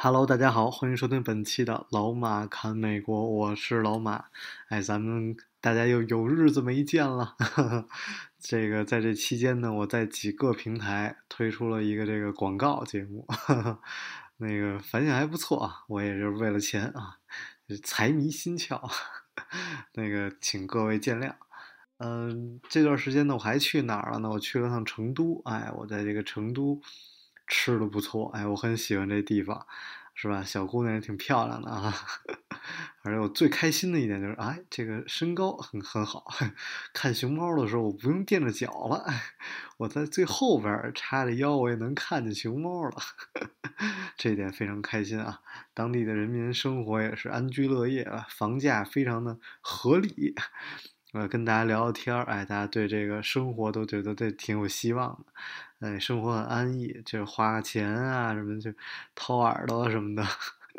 Hello，大家好，欢迎收听本期的老马侃美国，我是老马。哎，咱们大家又有日子没见了。这个在这期间呢，我在几个平台推出了一个这个广告节目，那个反响还不错啊。我也是为了钱啊，财迷心窍，那个请各位见谅。嗯，这段时间呢，我还去哪儿了呢？我去了趟成都。哎，我在这个成都吃的不错。哎，我很喜欢这地方，是吧？小姑娘也挺漂亮的啊。而且我最开心的一点就是，哎，这个身高很很好。看熊猫的时候，我不用垫着脚了，我在最后边儿叉着腰，我也能看见熊猫了。这一点非常开心啊！当地的人民生活也是安居乐业啊，房价非常的合理。呃，跟大家聊聊天儿，哎，大家对这个生活都觉得这挺有希望的，哎，生活很安逸，就是花钱啊什么就掏耳朵什么的，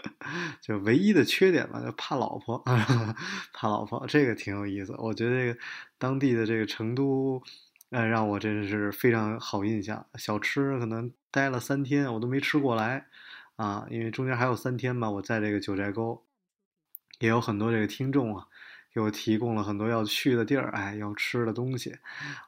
就唯一的缺点吧，就怕老婆，怕老婆，这个挺有意思。我觉得这个当地的这个成都，呃，让我真是非常好印象。小吃可能待了三天，我都没吃过来啊，因为中间还有三天嘛，我在这个九寨沟，也有很多这个听众啊。给我提供了很多要去的地儿，哎，要吃的东西，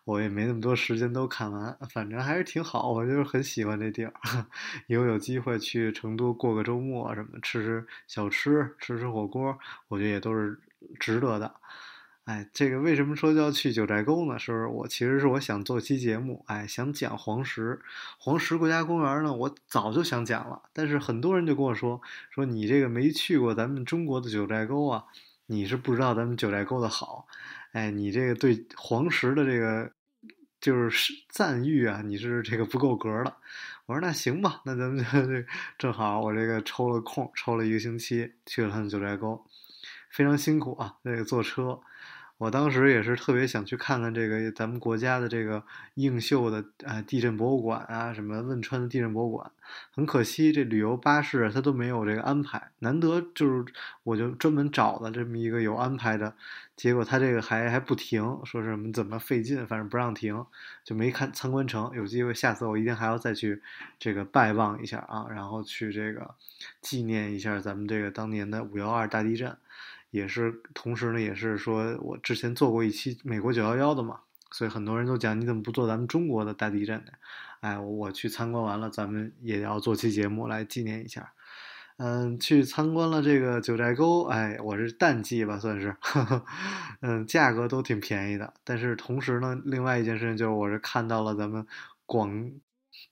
我也没那么多时间都看完，反正还是挺好，我就是很喜欢这地儿，以后有机会去成都过个周末什么，吃吃小吃，吃吃火锅，我觉得也都是值得的。哎，这个为什么说要去九寨沟呢？是我其实是我想做期节目，哎，想讲黄石，黄石国家公园呢，我早就想讲了，但是很多人就跟我说，说你这个没去过咱们中国的九寨沟啊。你是不知道咱们九寨沟的好，哎，你这个对黄石的这个就是赞誉啊，你是这个不够格的。我说那行吧，那咱们就正好我这个抽了空，抽了一个星期去了趟九寨沟，非常辛苦啊，这个坐车。我当时也是特别想去看看这个咱们国家的这个映秀的啊地震博物馆啊，什么汶川的地震博物馆。很可惜，这旅游巴士它都没有这个安排。难得就是我就专门找了这么一个有安排的，结果他这个还还不停，说什么怎么费劲，反正不让停，就没看参观成。有机会下次我一定还要再去这个拜望一下啊，然后去这个纪念一下咱们这个当年的五幺二大地震。也是，同时呢，也是说我之前做过一期美国九幺幺的嘛，所以很多人都讲你怎么不做咱们中国的大地震呢？哎，我去参观完了，咱们也要做期节目来纪念一下。嗯，去参观了这个九寨沟，哎，我是淡季吧，算是，嗯，价格都挺便宜的。但是同时呢，另外一件事情就是我是看到了咱们广，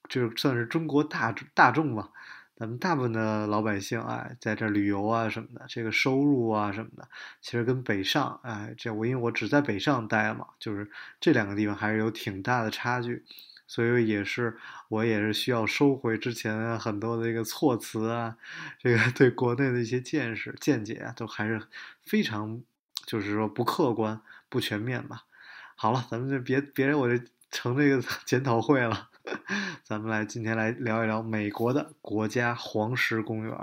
就是算是中国大大众吧。咱们大部分的老百姓哎，在这旅游啊什么的，这个收入啊什么的，其实跟北上哎，这我因为我只在北上待嘛，就是这两个地方还是有挺大的差距，所以也是我也是需要收回之前很多的一个措辞啊，这个对国内的一些见识见解啊，都还是非常就是说不客观、不全面吧。好了，咱们就别别我这成这个 检讨会了。咱们来今天来聊一聊美国的国家黄石公园。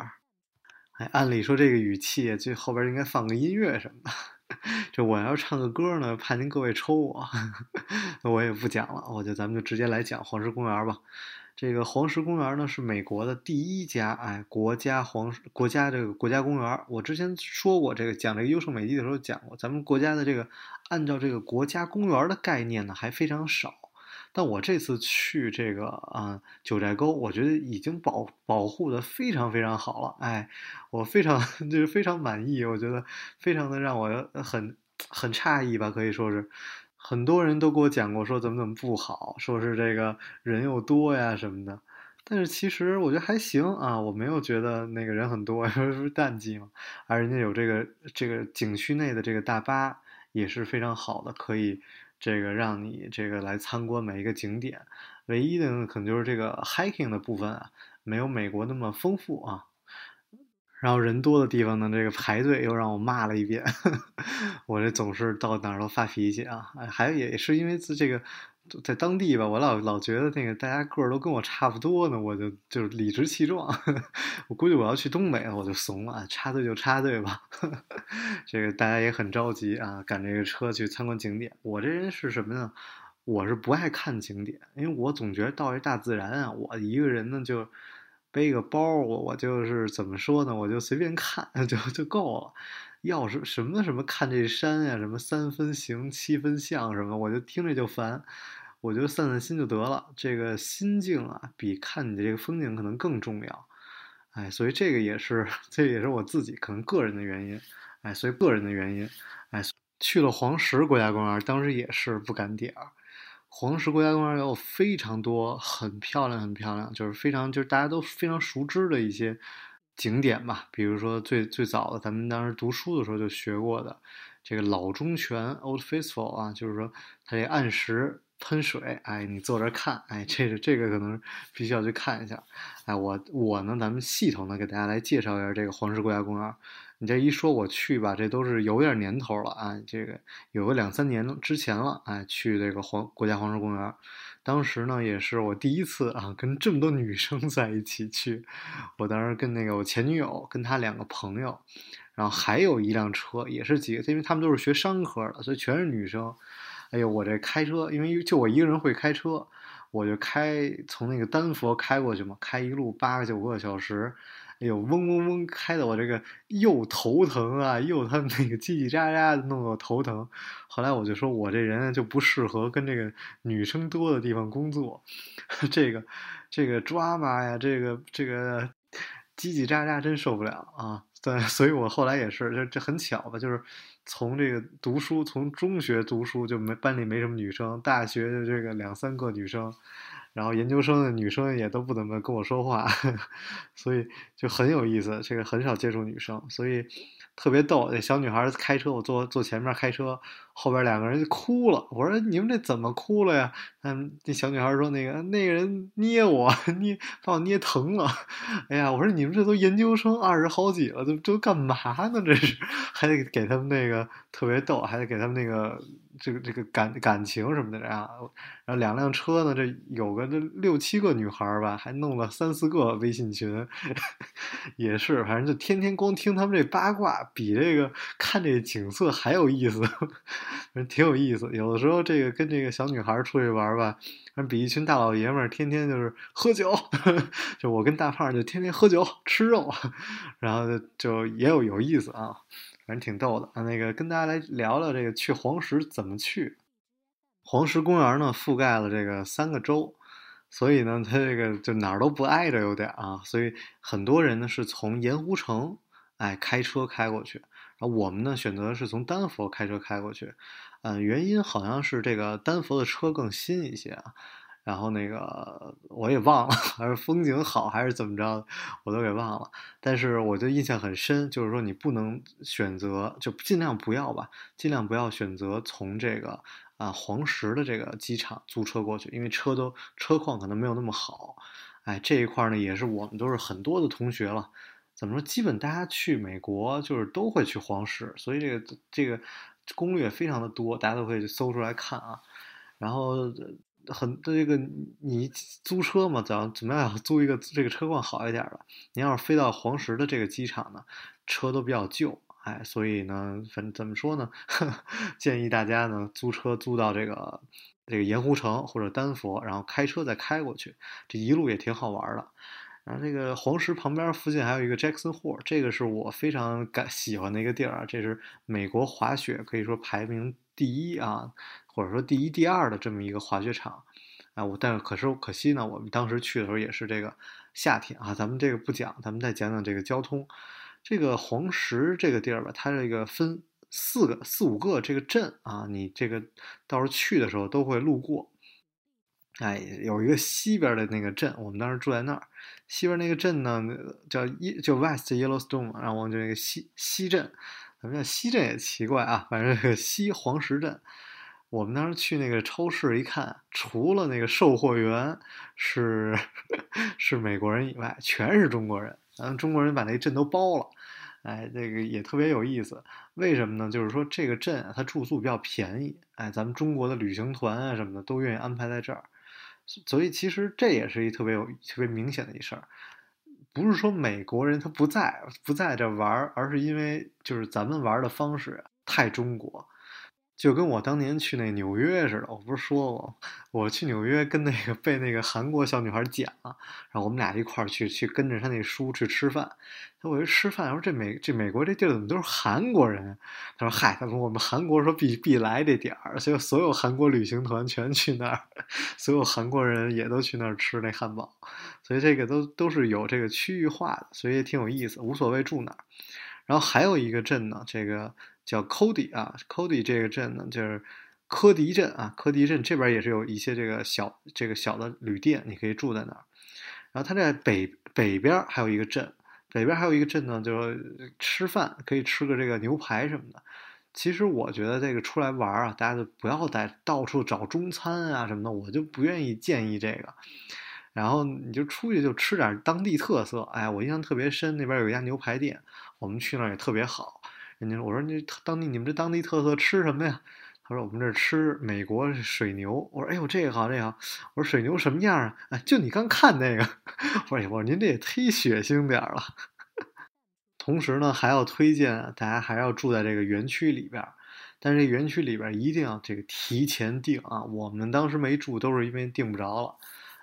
哎，按理说这个语气，这后边应该放个音乐什么的。这我要唱个歌呢，怕您各位抽我，我也不讲了。我就咱们就直接来讲黄石公园吧。这个黄石公园呢，是美国的第一家哎国家黄国家这个国家公园。我之前说过，这个讲这个优胜美地的时候讲过，咱们国家的这个按照这个国家公园的概念呢，还非常少。但我这次去这个啊九寨沟，我觉得已经保保护的非常非常好了，哎，我非常 就是非常满意，我觉得非常的让我很很诧异吧，可以说是很多人都给我讲过说怎么怎么不好，说是这个人又多呀什么的，但是其实我觉得还行啊，我没有觉得那个人很多，因为是淡季嘛，而人家有这个这个景区内的这个大巴也是非常好的，可以。这个让你这个来参观每一个景点，唯一的可能就是这个 hiking 的部分啊，没有美国那么丰富啊。然后人多的地方呢，这个排队又让我骂了一遍，我这总是到哪儿都发脾气啊。还有也是因为这个。在当地吧，我老老觉得那个大家个儿都跟我差不多呢，我就就是理直气壮。我估计我要去东北，我就怂了，插队就插队吧。这个大家也很着急啊，赶这个车去参观景点。我这人是什么呢？我是不爱看景点，因为我总觉得到这大自然啊，我一个人呢就背个包，我我就是怎么说呢，我就随便看 就就够了。要是什么什么看这山呀，什么三分形七分相什么，我就听着就烦。我觉得散散心就得了，这个心境啊，比看你的这个风景可能更重要。哎，所以这个也是，这也是我自己可能个人的原因。哎，所以个人的原因，哎，去了黄石国家公园，当时也是不敢点儿。黄石国家公园有非常多很漂亮、很漂亮，就是非常就是大家都非常熟知的一些。景点吧，比如说最最早的，咱们当时读书的时候就学过的这个老中泉 （Old Faithful） 啊，就是说它这按时喷水，哎，你坐这看，哎，这个这个可能必须要去看一下，哎，我我呢，咱们系统的给大家来介绍一下这个黄石国家公园。你这一说我去吧，这都是有点年头了啊，这个有个两三年之前了，哎，去这个黄国家黄石公园。当时呢，也是我第一次啊，跟这么多女生在一起去。我当时跟那个我前女友，跟她两个朋友，然后还有一辆车，也是几个，因为他们都是学商科的，所以全是女生。哎呦，我这开车，因为就我一个人会开车，我就开从那个丹佛开过去嘛，开一路八个九个小时。哎呦，嗡嗡嗡，开的我这个又头疼啊，又他那个叽叽喳喳的，弄得我头疼。后来我就说，我这人就不适合跟这个女生多的地方工作，这个这个抓马呀，这个这个叽叽喳喳真受不了啊。对，所以我后来也是，这这很巧吧，就是从这个读书，从中学读书就没班里没什么女生，大学就这个两三个女生。然后研究生的女生也都不怎么跟我说话，所以就很有意思。这个很少接触女生，所以特别逗。那小女孩开车，我坐坐前面开车，后边两个人就哭了。我说：“你们这怎么哭了呀？”嗯，那小女孩说：“那个那个人捏我，捏把我捏疼了。”哎呀，我说：“你们这都研究生二十好几了，都都干嘛呢？这是还得给他们那个特别逗，还得给他们那个。”这个这个感感情什么的呀，然后两辆车呢，这有个这六七个女孩吧，还弄了三四个微信群，也是，反正就天天光听他们这八卦，比这个看这景色还有意思，挺有意思。有的时候这个跟这个小女孩出去玩吧，比一群大老爷们儿天天就是喝酒，就我跟大胖就天天喝酒吃肉，然后就也有有意思啊。反正挺逗的，那个跟大家来聊聊这个去黄石怎么去。黄石公园呢，覆盖了这个三个州，所以呢，它这个就哪儿都不挨着，有点啊，所以很多人呢是从盐湖城哎开车开过去，啊我们呢选择是从丹佛开车开过去，嗯，原因好像是这个丹佛的车更新一些啊。然后那个我也忘了，还是风景好还是怎么着，我都给忘了。但是我就印象很深，就是说你不能选择，就尽量不要吧，尽量不要选择从这个啊黄石的这个机场租车过去，因为车都车况可能没有那么好。哎，这一块呢也是我们都是很多的同学了，怎么说？基本大家去美国就是都会去黄石，所以这个这个攻略非常的多，大家都可以搜出来看啊。然后。很这个你租车嘛，怎怎么样租一个这个车况好一点的？你要是飞到黄石的这个机场呢，车都比较旧，哎，所以呢，反正怎么说呢，建议大家呢租车租到这个这个盐湖城或者丹佛，然后开车再开过去，这一路也挺好玩的。然后这个黄石旁边附近还有一个 Jackson Hole，这个是我非常感 喜欢的一个地儿啊，这是美国滑雪可以说排名第一啊。或者说第一、第二的这么一个滑雪场，啊，我但是可是可惜呢，我们当时去的时候也是这个夏天啊。咱们这个不讲，咱们再讲讲这个交通。这个黄石这个地儿吧，它这个分四个、四五个这个镇啊，你这个到时候去的时候都会路过。哎，有一个西边的那个镇，我们当时住在那儿。西边那个镇呢，叫一就 West Yellowstone，然后就那个西西镇，咱们叫西镇也奇怪啊，反正个西黄石镇。我们当时去那个超市一看，除了那个售货员是 是美国人以外，全是中国人。咱们中国人把那镇都包了，哎，这个也特别有意思。为什么呢？就是说这个镇啊，它住宿比较便宜，哎，咱们中国的旅行团啊什么的都愿意安排在这儿。所以其实这也是一特别有特别明显的一事儿，不是说美国人他不在不在这玩儿，而是因为就是咱们玩的方式太中国。就跟我当年去那纽约似的，我不是说过，我去纽约跟那个被那个韩国小女孩捡了，然后我们俩一块儿去去跟着他那叔去吃饭。他我一吃饭，我说这美这美国这地儿怎么都是韩国人？他说嗨，他说我们韩国说必必来这点儿，所以所有韩国旅行团全去那儿，所有韩国人也都去那儿吃那汉堡，所以这个都都是有这个区域化的，所以也挺有意思，无所谓住哪儿。然后还有一个镇呢，这个。叫 Cody 啊，Cody 这个镇呢，就是科迪镇啊，科迪镇这边也是有一些这个小这个小的旅店，你可以住在那儿。然后它在北北边还有一个镇，北边还有一个镇呢，就是吃饭可以吃个这个牛排什么的。其实我觉得这个出来玩啊，大家就不要在到处找中餐啊什么的，我就不愿意建议这个。然后你就出去就吃点当地特色，哎，我印象特别深，那边有一家牛排店，我们去那儿也特别好。人家：“我说你当地你们这当地特色吃什么呀？”他说：“我们这吃美国水牛。”我说：“哎呦，这个好，这个好。”我说：“水牛什么样啊？”哎，就你刚看那个。我说：“我说您这也忒血腥点了。”同时呢，还要推荐大家还要住在这个园区里边，但是园区里边一定要这个提前订啊。我们当时没住，都是因为订不着了。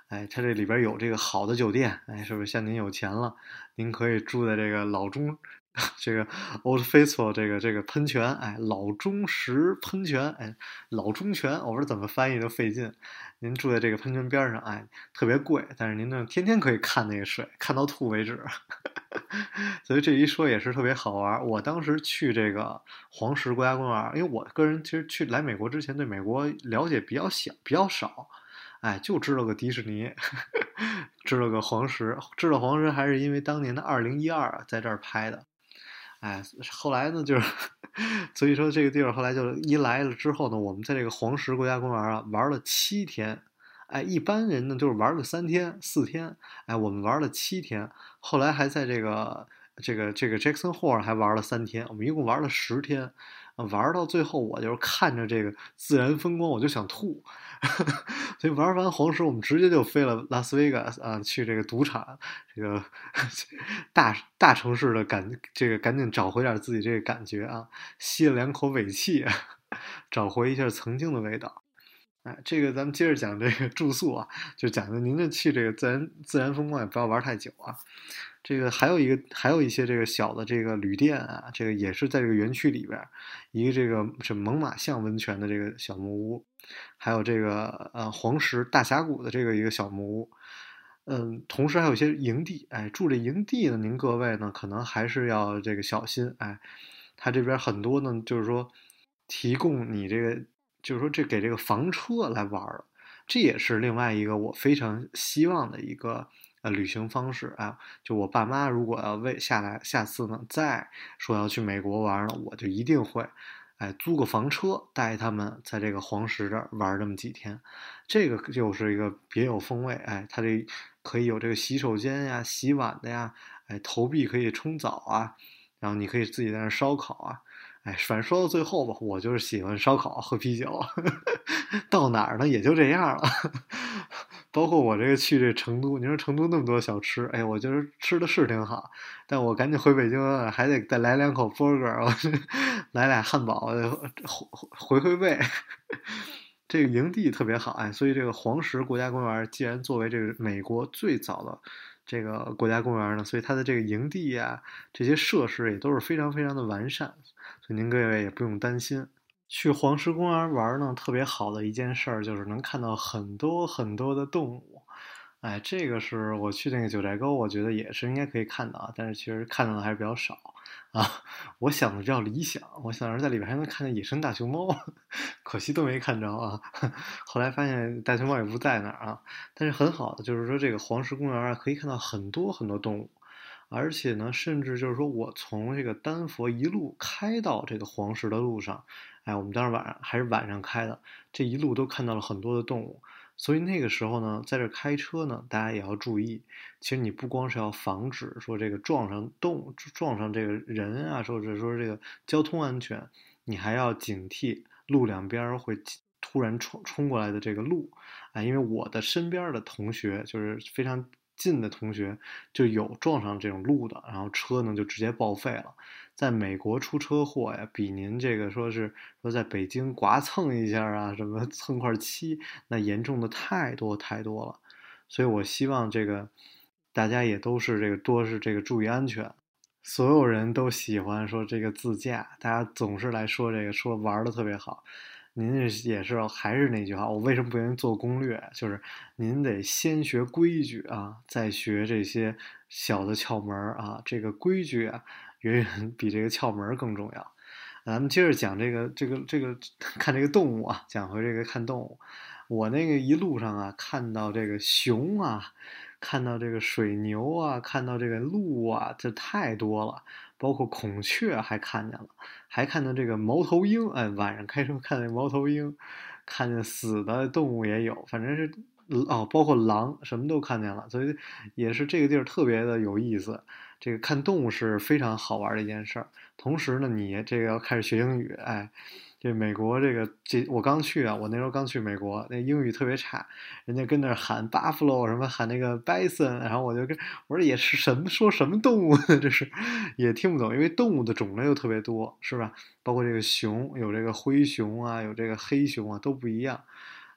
哎，它这里边有这个好的酒店，哎，是不是像您有钱了，您可以住在这个老中。这个 Old Faithful 这个这个喷泉，哎，老中石喷泉，哎，老中泉，我不知道怎么翻译都费劲。您住在这个喷泉边上，哎，特别贵，但是您呢天天可以看那个水，看到吐为止。所以这一说也是特别好玩。我当时去这个黄石国家公园，因为我个人其实去来美国之前对美国了解比较小比较少，哎，就知道个迪士尼，知道个黄石，知道黄石还是因为当年的二零一二在这儿拍的。哎，后来呢，就是 所以说这个地儿后来就一来了之后呢，我们在这个黄石国家公园啊玩了七天。哎，一般人呢就是玩个三天四天，哎，我们玩了七天。后来还在这个这个这个 Jackson Hole 还玩了三天，我们一共玩了十天。玩到最后，我就是看着这个自然风光，我就想吐。所以玩完黄石，我们直接就飞了拉斯维加斯啊，去这个赌场，这个 大大城市的感，这个赶紧找回点自己这个感觉啊，吸了两口尾气，找回一下曾经的味道。哎，这个咱们接着讲这个住宿啊，就讲的您这去这个自然自然风光也不要玩太久啊。这个还有一个，还有一些这个小的这个旅店啊，这个也是在这个园区里边，一个这个是猛犸象温泉的这个小木屋，还有这个呃黄石大峡谷的这个一个小木屋，嗯，同时还有一些营地，哎，住这营地呢，您各位呢可能还是要这个小心，哎，他这边很多呢，就是说提供你这个。就是说，这给这个房车来玩了，这也是另外一个我非常希望的一个呃旅行方式啊。就我爸妈如果要为下来下次呢再说要去美国玩了，我就一定会哎租个房车带他们在这个黄石这儿玩这么几天。这个就是一个别有风味哎，它这可以有这个洗手间呀、洗碗的呀，哎投币可以冲澡啊，然后你可以自己在那烧烤啊。哎，反正说到最后吧，我就是喜欢烧烤、喝啤酒，到哪儿呢也就这样了。包括我这个去这成都，你说成都那么多小吃，哎，我觉得吃的是挺好，但我赶紧回北京，还得再来两口 burger，来俩汉堡，回回味。这个营地特别好，哎，所以这个黄石国家公园既然作为这个美国最早的。这个国家公园呢，所以它的这个营地呀，这些设施也都是非常非常的完善，所以您各位也不用担心。去黄石公园玩呢，特别好的一件事儿就是能看到很多很多的动物。哎，这个是我去那个九寨沟，我觉得也是应该可以看到，但是其实看到的还是比较少啊。我想的比较理想，我想是在里边还能看见野生大熊猫，可惜都没看着啊。后来发现大熊猫也不在那儿啊。但是很好的就是说，这个黄石公园啊，可以看到很多很多动物。而且呢，甚至就是说我从这个丹佛一路开到这个黄石的路上，哎，我们当时晚上还是晚上开的，这一路都看到了很多的动物。所以那个时候呢，在这开车呢，大家也要注意。其实你不光是要防止说这个撞上动物撞上这个人啊，或者说这个交通安全，你还要警惕路两边会突然冲冲过来的这个路啊。因为我的身边的同学就是非常。近的同学就有撞上这种路的，然后车呢就直接报废了。在美国出车祸呀，比您这个说是说在北京刮蹭一下啊，什么蹭块漆，那严重的太多太多了。所以我希望这个大家也都是这个多是这个注意安全。所有人都喜欢说这个自驾，大家总是来说这个说玩的特别好。您也是还是那句话，我为什么不愿意做攻略？就是您得先学规矩啊，再学这些小的窍门啊。这个规矩啊，远远比这个窍门更重要。咱们接着讲这个这个这个看这个动物啊，讲回这个看动物。我那个一路上啊，看到这个熊啊，看到这个水牛啊，看到这个鹿啊，这太多了。包括孔雀还看见了，还看到这个猫头鹰。哎，晚上开车看见猫头鹰，看见死的动物也有，反正是哦，包括狼，什么都看见了。所以也是这个地儿特别的有意思。这个看动物是非常好玩的一件事儿。同时呢，你这个要开始学英语，哎。这美国这个这我刚去啊，我那时候刚去美国，那英语特别差，人家跟那喊 buffalo 什么喊那个 bison，然后我就跟我说也是什么说什么动物呢？这是也听不懂，因为动物的种类又特别多，是吧？包括这个熊，有这个灰熊啊，有这个黑熊啊，都不一样，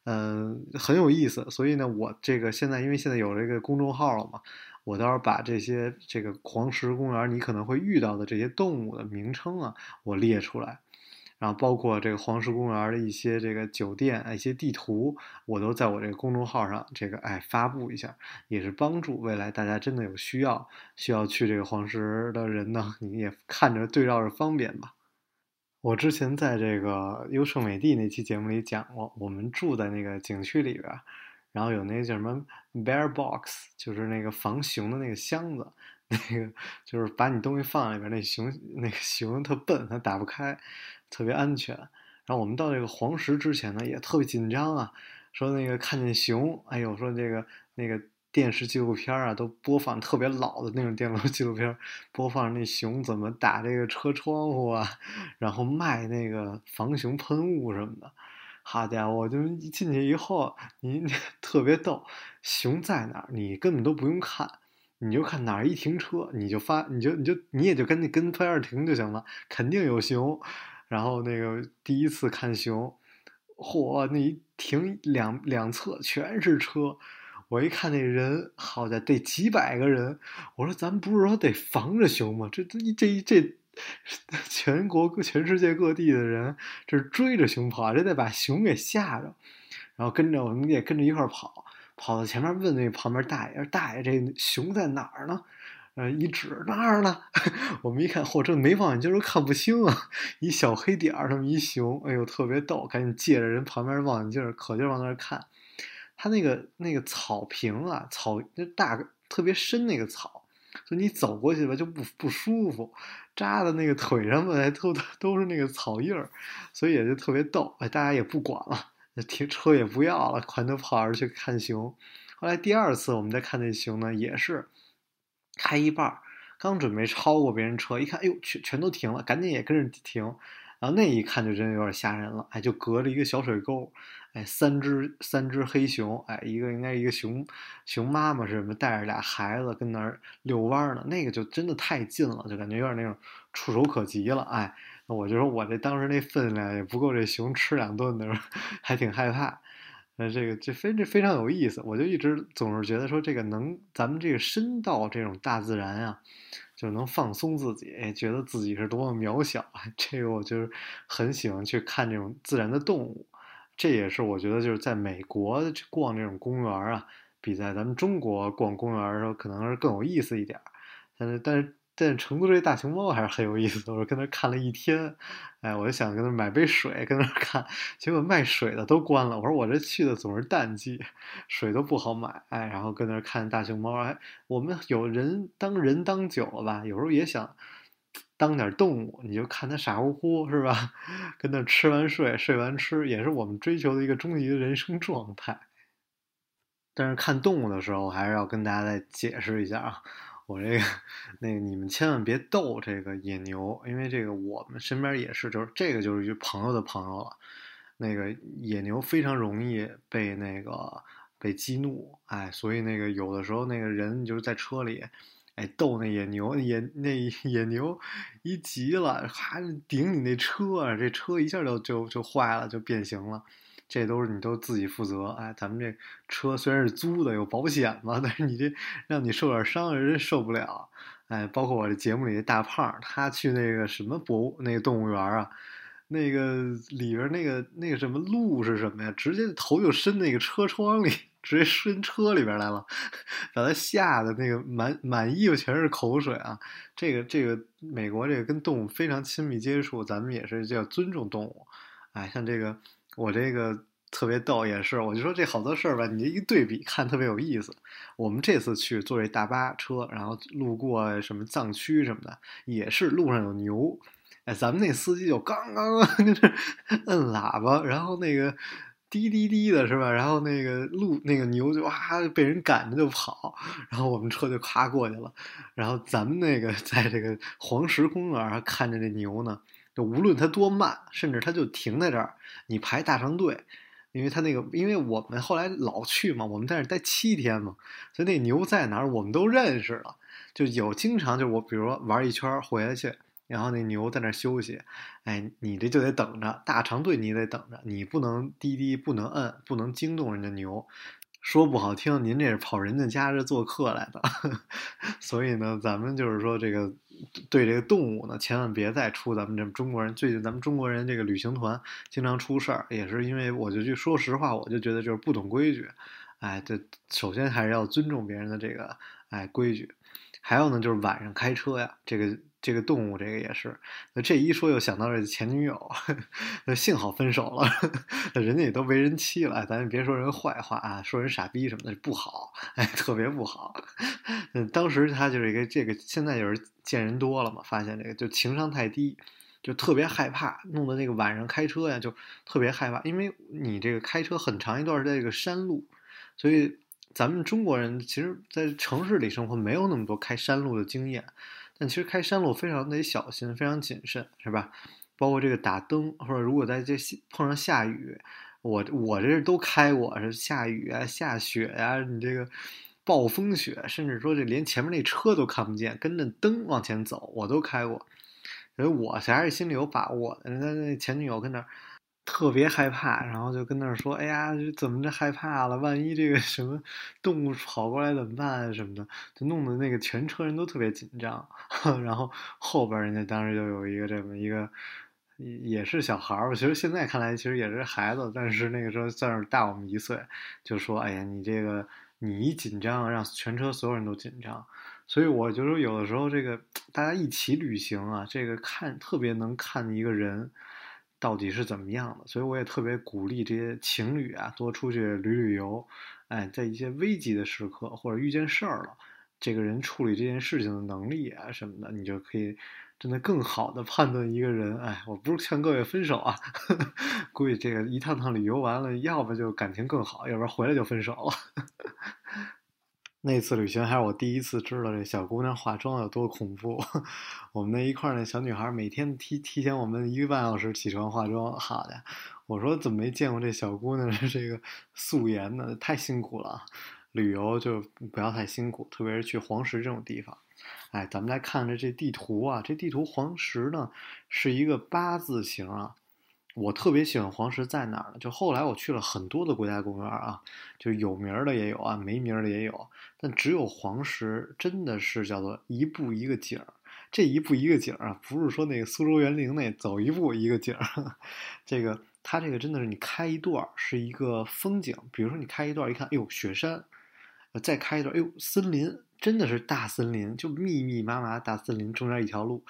嗯，很有意思。所以呢，我这个现在因为现在有这个公众号了嘛，我到时候把这些这个黄石公园你可能会遇到的这些动物的名称啊，我列出来。然后包括这个黄石公园的一些这个酒店、一些地图，我都在我这个公众号上这个哎发布一下，也是帮助未来大家真的有需要需要去这个黄石的人呢，你也看着对照着方便吧。我之前在这个优胜美地那期节目里讲过，我们住在那个景区里边，然后有那个叫什么 bear box，就是那个防熊的那个箱子，那个就是把你东西放里边，那熊那个熊特笨，它打不开。特别安全，然后我们到这个黄石之前呢，也特别紧张啊。说那个看见熊，哎呦，说这个那个电视纪录片啊，都播放特别老的那种电视纪录片，播放那熊怎么打这个车窗户啊，然后卖那个防熊喷雾什么的。好家伙，我就进去以后，你 特别逗，熊在哪儿，你根本都不用看，你就看哪儿一停车，你就发，你就你就你也就跟那跟旁边停就行了，肯定有熊。然后那个第一次看熊，嚯，那一停两两侧全是车，我一看那人，好家伙，得几百个人。我说咱不是说得防着熊吗？这这这这，全国各全世界各地的人，这是追着熊跑，这得把熊给吓着。然后跟着我们也跟着一块跑，跑到前面问那旁边大爷：“大爷，这熊在哪儿呢？”呃，一指那儿呢，我们一看，嚯，这没望远镜都看不清啊！一小黑点儿，那么一熊，哎呦，特别逗，赶紧借着人旁边望远镜，可劲往那儿看。他那个那个草坪啊，草那大特别深那个草，就你走过去吧就不不舒服，扎的那个腿上吧，都都是那个草印儿，所以也就特别逗。哎，大家也不管了，停车也不要了，全都跑着去看熊。后来第二次我们再看那熊呢，也是。开一半儿，刚准备超过别人车，一看，哎呦，全全都停了，赶紧也跟着停。然后那一看就真有点吓人了，哎，就隔着一个小水沟，哎，三只三只黑熊，哎，一个应该一个熊熊妈妈是什么，带着俩孩子跟那儿遛弯呢，那个就真的太近了，就感觉有点那种触手可及了，哎，我就说我这当时那分量也不够这熊吃两顿的，还挺害怕。那这个这非这非常有意思，我就一直总是觉得说这个能咱们这个深到这种大自然啊，就能放松自己，觉得自己是多么渺小啊！这个我就是很喜欢去看这种自然的动物，这也是我觉得就是在美国逛这种公园啊，比在咱们中国逛公园的时候可能是更有意思一点。但是但是但是成都这大熊猫还是很有意思的，我跟那看了一天，哎，我就想跟那买杯水，跟那看，结果卖水的都关了。我说我这去的总是淡季，水都不好买，哎，然后跟那看大熊猫，哎，我们有人当人当久了吧，有时候也想当点动物，你就看它傻乎乎是吧？跟那吃完睡，睡完吃，也是我们追求的一个终极的人生状态。但是看动物的时候，还是要跟大家再解释一下啊。我这个，那个你们千万别逗这个野牛，因为这个我们身边也是，就是这个就是一朋友的朋友了。那个野牛非常容易被那个被激怒，哎，所以那个有的时候那个人就是在车里，哎，逗那野牛，野那野牛一急了，哈顶你那车，这车一下就就就坏了，就变形了。这都是你都自己负责，哎，咱们这车虽然是租的，有保险嘛，但是你这让你受点伤，人受不了，哎，包括我这节目里的大胖，他去那个什么博物那个动物园啊，那个里边那个那个什么鹿是什么呀？直接头就伸那个车窗里，直接伸车里边来了，把他吓得那个满满衣服全是口水啊！这个这个美国这个跟动物非常亲密接触，咱们也是要尊重动物，哎，像这个。我这个特别逗，也是，我就说这好多事儿吧，你这一对比看特别有意思。我们这次去坐这大巴车，然后路过什么藏区什么的，也是路上有牛，哎，咱们那司机就刚刚 跟这摁喇叭，然后那个滴滴滴的是吧？然后那个路那个牛就哇被人赶着就跑，然后我们车就咔过去了，然后咱们那个在这个黄石公园看着那牛呢。就无论它多慢，甚至它就停在这儿，你排大长队，因为它那个，因为我们后来老去嘛，我们在那待七天嘛，所以那牛在哪儿我们都认识了，就有经常就我比如说玩一圈回来去，然后那牛在那儿休息，哎，你这就得等着大长队，你得等着，你不能滴滴，不能摁，不能惊动人家牛。说不好听，您这是跑人家家这做客来的，所以呢，咱们就是说这个对这个动物呢，千万别再出咱们这中国人。最近咱们中国人这个旅行团经常出事儿，也是因为我就就说实话，我就觉得就是不懂规矩。哎，这首先还是要尊重别人的这个哎规矩，还有呢就是晚上开车呀，这个。这个动物，这个也是。那这一说，又想到这前女友，那幸好分手了。人家也都为人妻了，咱也别说人坏话啊，说人傻逼什么的不好，哎，特别不好。当时他就是一个这个，现在就是见人多了嘛，发现这个就情商太低，就特别害怕，弄得那个晚上开车呀，就特别害怕，因为你这个开车很长一段在这个山路，所以咱们中国人其实，在城市里生活没有那么多开山路的经验。但其实开山路非常得小心，非常谨慎，是吧？包括这个打灯，或者如果在这碰上下雨，我我这都开过，是下雨啊、下雪呀，你这个暴风雪，甚至说这连前面那车都看不见，跟着灯往前走，我都开过。所以我还是心里有把握。人家那前女友跟那。特别害怕，然后就跟那儿说：“哎呀，怎么着害怕了？万一这个什么动物跑过来怎么办啊？什么的，就弄得那个全车人都特别紧张。然后后边人家当时就有一个这么一个，也是小孩儿。其实现在看来，其实也是孩子，但是那个时候算是大我们一岁，就说：哎呀，你这个你一紧张，让全车所有人都紧张。所以我就说，有的时候这个大家一起旅行啊，这个看特别能看一个人。”到底是怎么样的？所以我也特别鼓励这些情侣啊，多出去旅旅游。哎，在一些危急的时刻或者遇见事儿了，这个人处理这件事情的能力啊什么的，你就可以真的更好的判断一个人。哎，我不是劝各位分手啊，估计这个一趟趟旅游完了，要不就感情更好，要不然回来就分手了。那次旅行还是我第一次知道这小姑娘化妆有多恐怖。我们那一块那小女孩每天提提前我们一个半小时起床化妆，好的，我说怎么没见过这小姑娘是这个素颜呢？太辛苦了。旅游就不要太辛苦，特别是去黄石这种地方。哎，咱们来看着这地图啊，这地图黄石呢是一个八字形啊。我特别喜欢黄石在哪儿呢？就后来我去了很多的国家公园啊，就有名的也有啊，没名的也有，但只有黄石真的是叫做一步一个景儿。这一步一个景儿啊，不是说那个苏州园林那走一步一个景儿，这个它这个真的是你开一段是一个风景，比如说你开一段一看，哎呦雪山，再开一段，哎呦，森林真的是大森林，就密密麻麻大森林，中间一条路，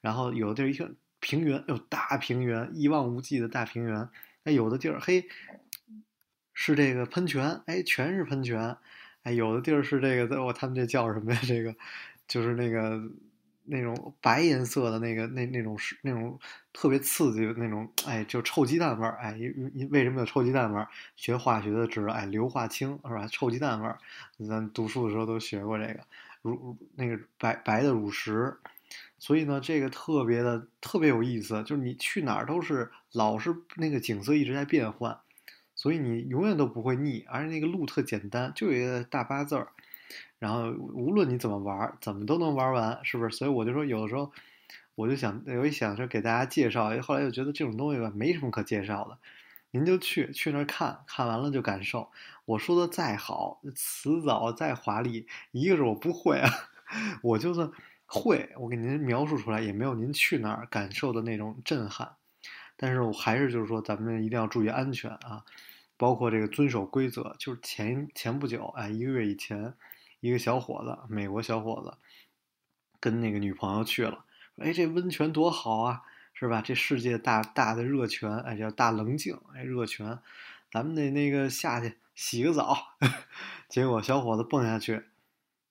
然后有的地儿一看平原，哎呦，大平原，一望无际的大平原，哎，有的地儿嘿是这个喷泉，哎，全是喷泉，哎，有的地儿是这个，我他们这叫什么呀？这个就是那个。那种白颜色的那个那那种是那种特别刺激的那种，哎，就臭鸡蛋味儿，哎，因因为什么有臭鸡蛋味儿？学化学的知道，哎，硫化氢是吧？臭鸡蛋味儿，咱读书的时候都学过这个，乳那个白白的乳石，所以呢，这个特别的特别有意思，就是你去哪儿都是老是那个景色一直在变换，所以你永远都不会腻，而且那个路特简单，就一个大八字儿。然后无论你怎么玩，怎么都能玩完，是不是？所以我就说，有的时候我就想，我一想说给大家介绍，后来又觉得这种东西吧，没什么可介绍的，您就去去那儿看看完了就感受。我说的再好，词藻再华丽，一个是我不会啊，我就算会，我给您描述出来也没有您去那儿感受的那种震撼。但是我还是就是说，咱们一定要注意安全啊，包括这个遵守规则。就是前前不久，哎，一个月以前。一个小伙子，美国小伙子，跟那个女朋友去了。哎，这温泉多好啊，是吧？这世界大大的热泉，哎，叫大棱镜，哎，热泉，咱们得那个下去洗个澡。结果小伙子蹦下去，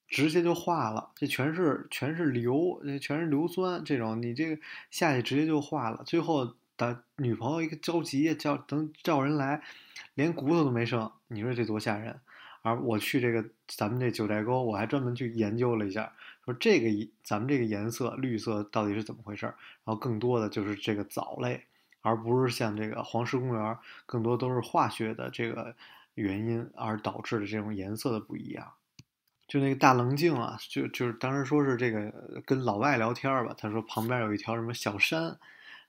直接就化了。这全是全是硫，全是硫酸，这种你这个下去直接就化了。最后，他女朋友一个着急，叫等叫人来，连骨头都没剩。你说这多吓人！而我去这个咱们这九寨沟，我还专门去研究了一下，说这个咱们这个颜色绿色到底是怎么回事。然后更多的就是这个藻类，而不是像这个黄石公园，更多都是化学的这个原因而导致的这种颜色的不一样。就那个大棱镜啊，就就是当时说是这个跟老外聊天吧，他说旁边有一条什么小山。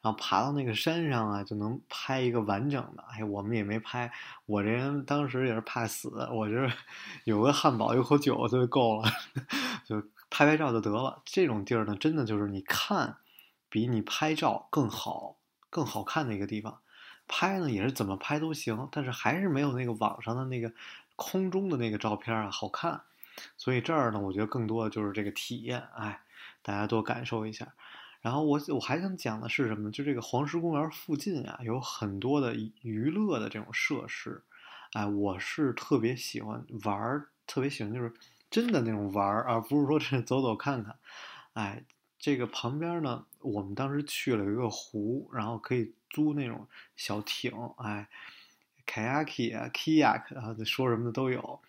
然后爬到那个山上啊，就能拍一个完整的。哎，我们也没拍。我这人当时也是怕死，我这 有个汉堡，有口酒就够了，就拍拍照就得了。这种地儿呢，真的就是你看，比你拍照更好、更好看的一个地方。拍呢也是怎么拍都行，但是还是没有那个网上的那个空中的那个照片啊好看。所以这儿呢，我觉得更多的就是这个体验。哎，大家多感受一下。然后我我还想讲的是什么？就这个黄石公园附近啊，有很多的娱乐的这种设施，哎，我是特别喜欢玩，特别喜欢就是真的那种玩，而不是说这走走看看。哎，这个旁边呢，我们当时去了一个湖，然后可以租那种小艇，哎，kayak 啊，kayak 啊，说什么的都有，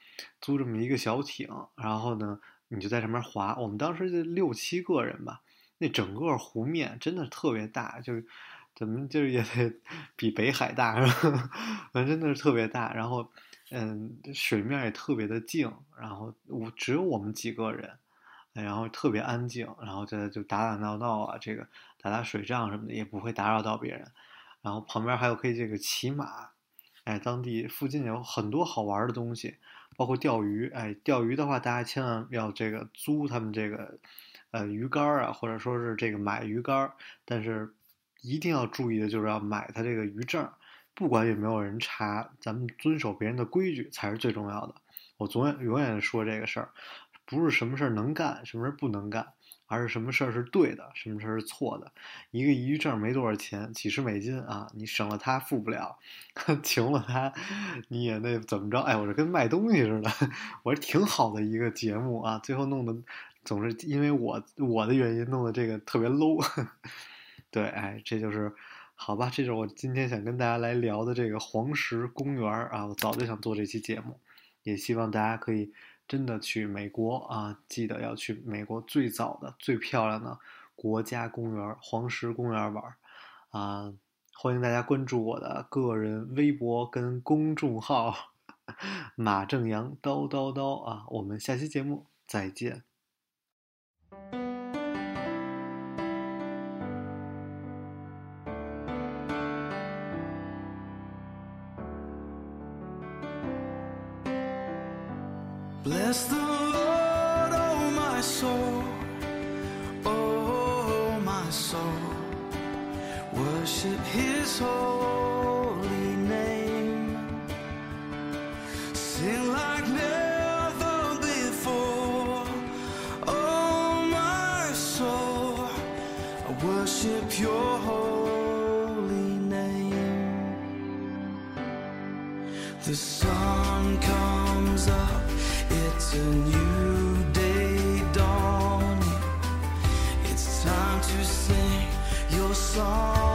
租这么一个小艇，然后呢，你就在上面划。我们当时就六七个人吧。那整个湖面真的特别大，就是怎么就是也得比北海大，反正真的是特别大。然后，嗯，水面也特别的静，然后我只有我们几个人，然后特别安静，然后在就打打闹闹啊，这个打打水仗什么的也不会打扰到别人。然后旁边还有可以这个骑马，哎，当地附近有很多好玩的东西，包括钓鱼。哎，钓鱼的话，大家千万要这个租他们这个。呃，鱼竿啊，或者说是这个买鱼竿，但是一定要注意的就是要买他这个鱼证，不管有没有人查，咱们遵守别人的规矩才是最重要的。我总永远说这个事儿，不是什么事儿能干，什么事儿不能干，而是什么事儿是对的，什么事儿是错的。一个抑郁症没多少钱，几十美金啊，你省了它付不了，穷了它你也那怎么着？哎，我这跟卖东西似的，我这挺好的一个节目啊，最后弄得。总是因为我我的原因弄得这个特别 low，对，哎，这就是好吧，这就是我今天想跟大家来聊的这个黄石公园啊，我早就想做这期节目，也希望大家可以真的去美国啊，记得要去美国最早的、最漂亮的国家公园黄石公园玩啊！欢迎大家关注我的个人微博跟公众号 马正阳叨叨叨啊！我们下期节目再见。Your song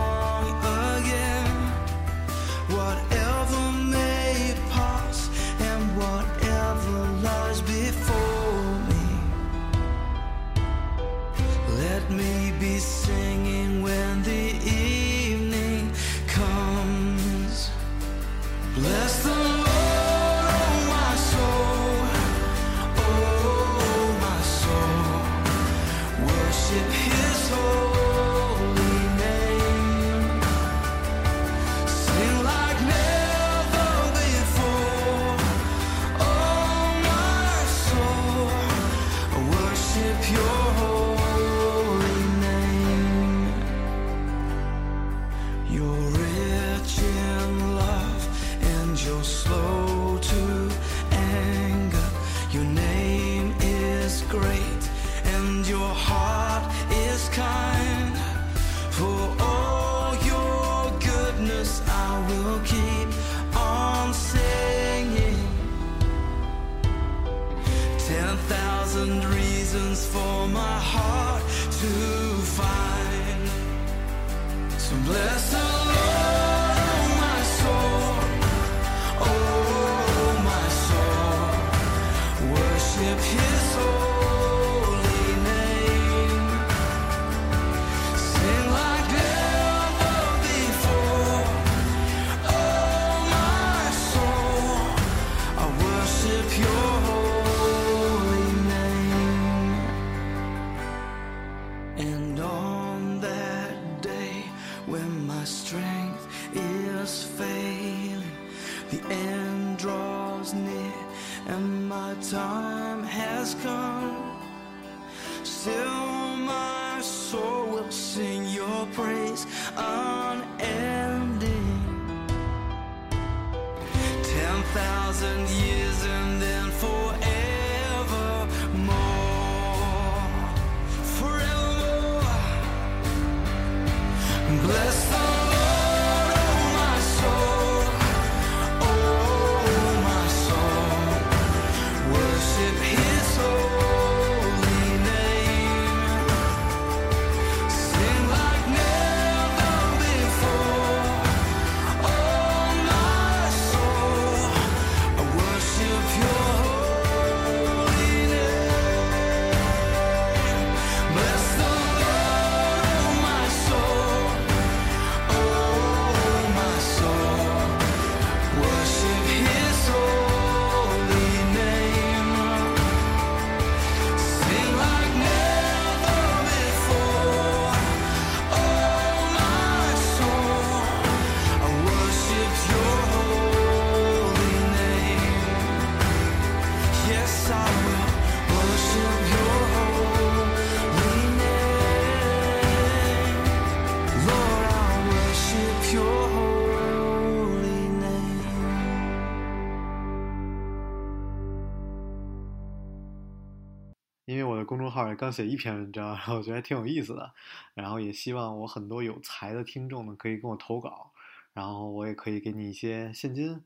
公众号也刚写一篇文章，然 后我觉得还挺有意思的，然后也希望我很多有才的听众呢可以跟我投稿，然后我也可以给你一些现金，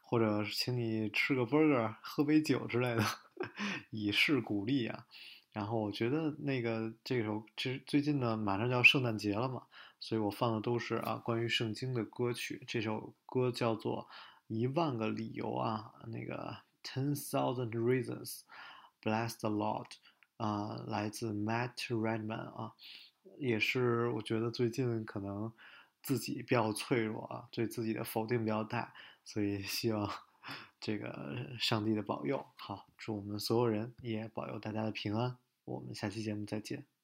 或者请你吃个 burger、喝杯酒之类的，以示鼓励啊。然后我觉得那个这首，其实最近呢马上就要圣诞节了嘛，所以我放的都是啊关于圣经的歌曲。这首歌叫做《一万个理由》啊，那个 Ten Thousand Reasons。Bless the Lord，啊、来自 Matt Redman 啊，也是我觉得最近可能自己比较脆弱啊，对自己的否定比较大，所以希望这个上帝的保佑。好，祝我们所有人也保佑大家的平安。我们下期节目再见。